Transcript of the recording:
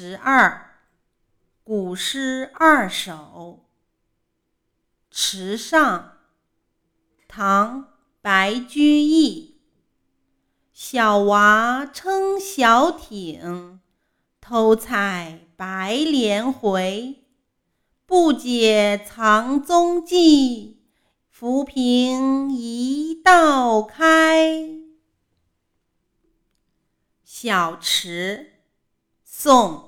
十二，古诗二首。池上，唐·白居易。小娃撑小艇，偷采白莲回。不解藏踪迹，浮萍一道开。小池。宋·